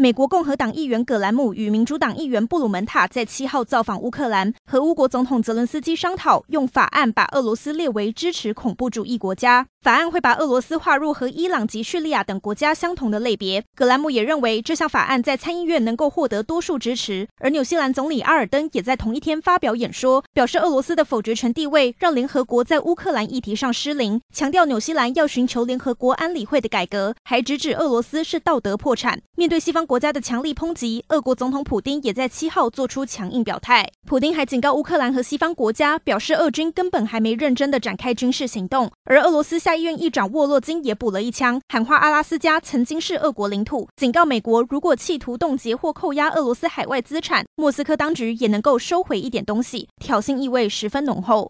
美国共和党议员葛兰姆与民主党议员布鲁门塔在七号造访乌克兰，和乌国总统泽伦斯基商讨用法案把俄罗斯列为支持恐怖主义国家。法案会把俄罗斯划入和伊朗及叙利亚等国家相同的类别。葛兰姆也认为这项法案在参议院能够获得多数支持。而纽西兰总理阿尔登也在同一天发表演说，表示俄罗斯的否决权地位让联合国在乌克兰议题上失灵，强调纽西兰要寻求联合国安理会的改革，还直指俄罗斯是道德破产。面对西方 国家的强力抨击，俄国总统普丁也在七号做出强硬表态。普丁还警告乌克兰和西方国家，表示俄军根本还没认真的展开军事行动。而俄罗斯下议院议长沃洛金也补了一枪，喊话阿拉斯加曾经是俄国领土，警告美国如果企图冻结或扣押俄罗斯海外资产，莫斯科当局也能够收回一点东西，挑衅意味十分浓厚。